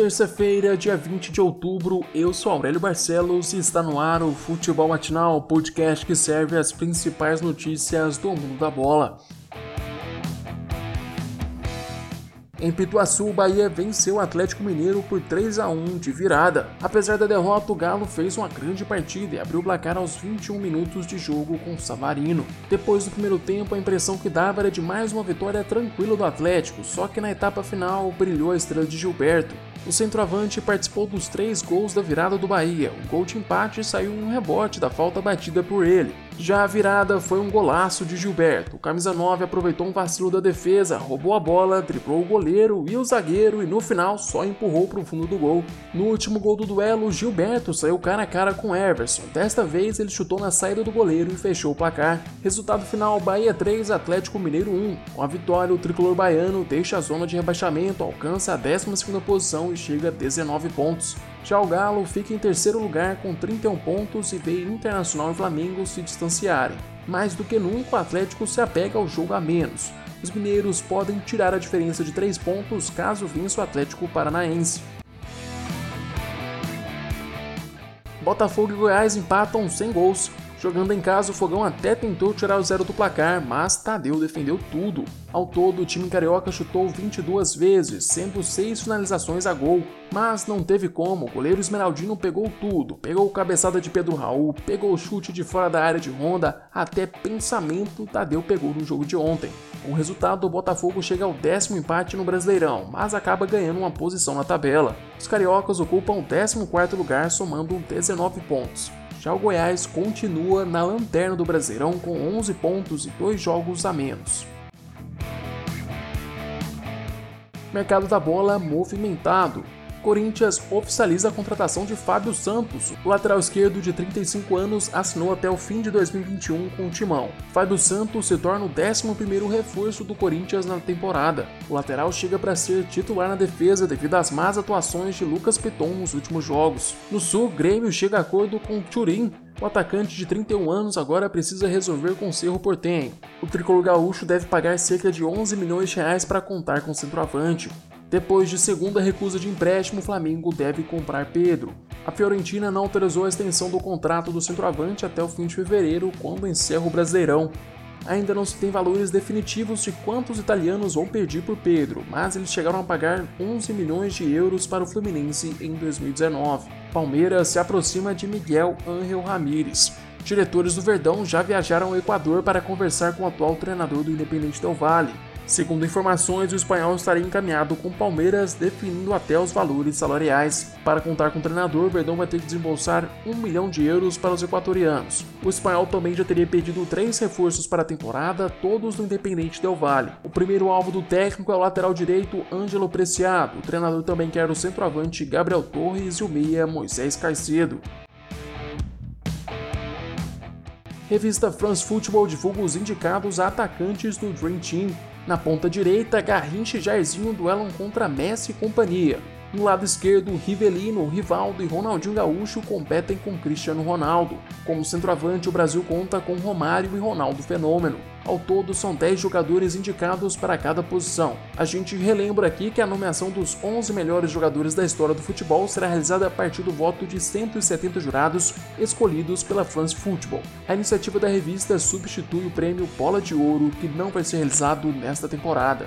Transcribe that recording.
Terça-feira, dia 20 de outubro, eu sou Aurélio Barcelos e está no ar o Futebol Matinal, podcast que serve as principais notícias do mundo da bola. Em Pituaçu, o Bahia venceu o Atlético Mineiro por 3 a 1 de virada. Apesar da derrota, o Galo fez uma grande partida e abriu o placar aos 21 minutos de jogo com o Savarino. Depois do primeiro tempo, a impressão que dava era de mais uma vitória tranquila do Atlético, só que na etapa final brilhou a estrela de Gilberto. O centroavante participou dos três gols da virada do Bahia. O gol de empate saiu um rebote da falta batida por ele. Já a virada foi um golaço de Gilberto. O camisa 9 aproveitou um vacilo da defesa, roubou a bola, driblou o goleiro e o zagueiro e no final só empurrou para o fundo do gol. No último gol do duelo, Gilberto saiu cara a cara com Everson. Desta vez ele chutou na saída do goleiro e fechou o placar. Resultado final: Bahia 3, Atlético Mineiro 1. Com a vitória, o tricolor baiano deixa a zona de rebaixamento, alcança a 12 posição e chega a 19 pontos. Já o Galo fica em terceiro lugar com 31 pontos e vê Internacional e Flamengo se distanciarem. Mais do que nunca, o Atlético se apega ao jogo a menos. Os mineiros podem tirar a diferença de 3 pontos caso vença o Atlético Paranaense. Botafogo e Goiás empatam sem gols. Jogando em casa, o Fogão até tentou tirar o zero do placar, mas Tadeu defendeu tudo. Ao todo, o time carioca chutou 22 vezes, sendo 6 finalizações a gol, mas não teve como. O goleiro Esmeraldino pegou tudo: pegou cabeçada de Pedro Raul, pegou o chute de fora da área de Honda, até pensamento Tadeu pegou no jogo de ontem. Com o resultado, o Botafogo chega ao décimo empate no Brasileirão, mas acaba ganhando uma posição na tabela. Os cariocas ocupam o 14 lugar, somando 19 pontos. Já o Goiás continua na lanterna do Brasileirão com 11 pontos e 2 jogos a menos. Mercado da bola movimentado. Corinthians oficializa a contratação de Fábio Santos. O lateral esquerdo de 35 anos assinou até o fim de 2021 com o Timão. Fábio Santos se torna o 11º reforço do Corinthians na temporada. O lateral chega para ser titular na defesa devido às más atuações de Lucas Piton nos últimos jogos. No Sul, Grêmio chega a acordo com Turim o atacante de 31 anos agora precisa resolver com o Cerro Portenho. O tricolor gaúcho deve pagar cerca de 11 milhões de reais para contar com o centroavante. Depois de segunda recusa de empréstimo, o Flamengo deve comprar Pedro. A Fiorentina não autorizou a extensão do contrato do centroavante até o fim de fevereiro, quando encerra o Brasileirão. Ainda não se tem valores definitivos de quantos italianos vão pedir por Pedro, mas eles chegaram a pagar 11 milhões de euros para o Fluminense em 2019. Palmeiras se aproxima de Miguel Ángel Ramírez. Diretores do Verdão já viajaram ao Equador para conversar com o atual treinador do Independente Del Valle. Segundo informações, o espanhol estaria encaminhado com Palmeiras, definindo até os valores salariais. Para contar com o treinador, Verdão vai ter que desembolsar um milhão de euros para os equatorianos. O espanhol também já teria pedido três reforços para a temporada, todos do Independente Del Valle. O primeiro alvo do técnico é o lateral direito Ângelo Preciado. O treinador também quer o centroavante Gabriel Torres e o meia Moisés Caicedo. Revista France Football divulga os indicados a atacantes do Dream Team. Na ponta direita, Garrincha e Jairzinho duelam contra Messi e companhia. No lado esquerdo, Rivelino, Rivaldo e Ronaldinho Gaúcho competem com Cristiano Ronaldo. Como centroavante, o Brasil conta com Romário e Ronaldo Fenômeno. Ao todo, são 10 jogadores indicados para cada posição. A gente relembra aqui que a nomeação dos 11 melhores jogadores da história do futebol será realizada a partir do voto de 170 jurados escolhidos pela France Football. A iniciativa da revista substitui o prêmio Bola de Ouro, que não vai ser realizado nesta temporada.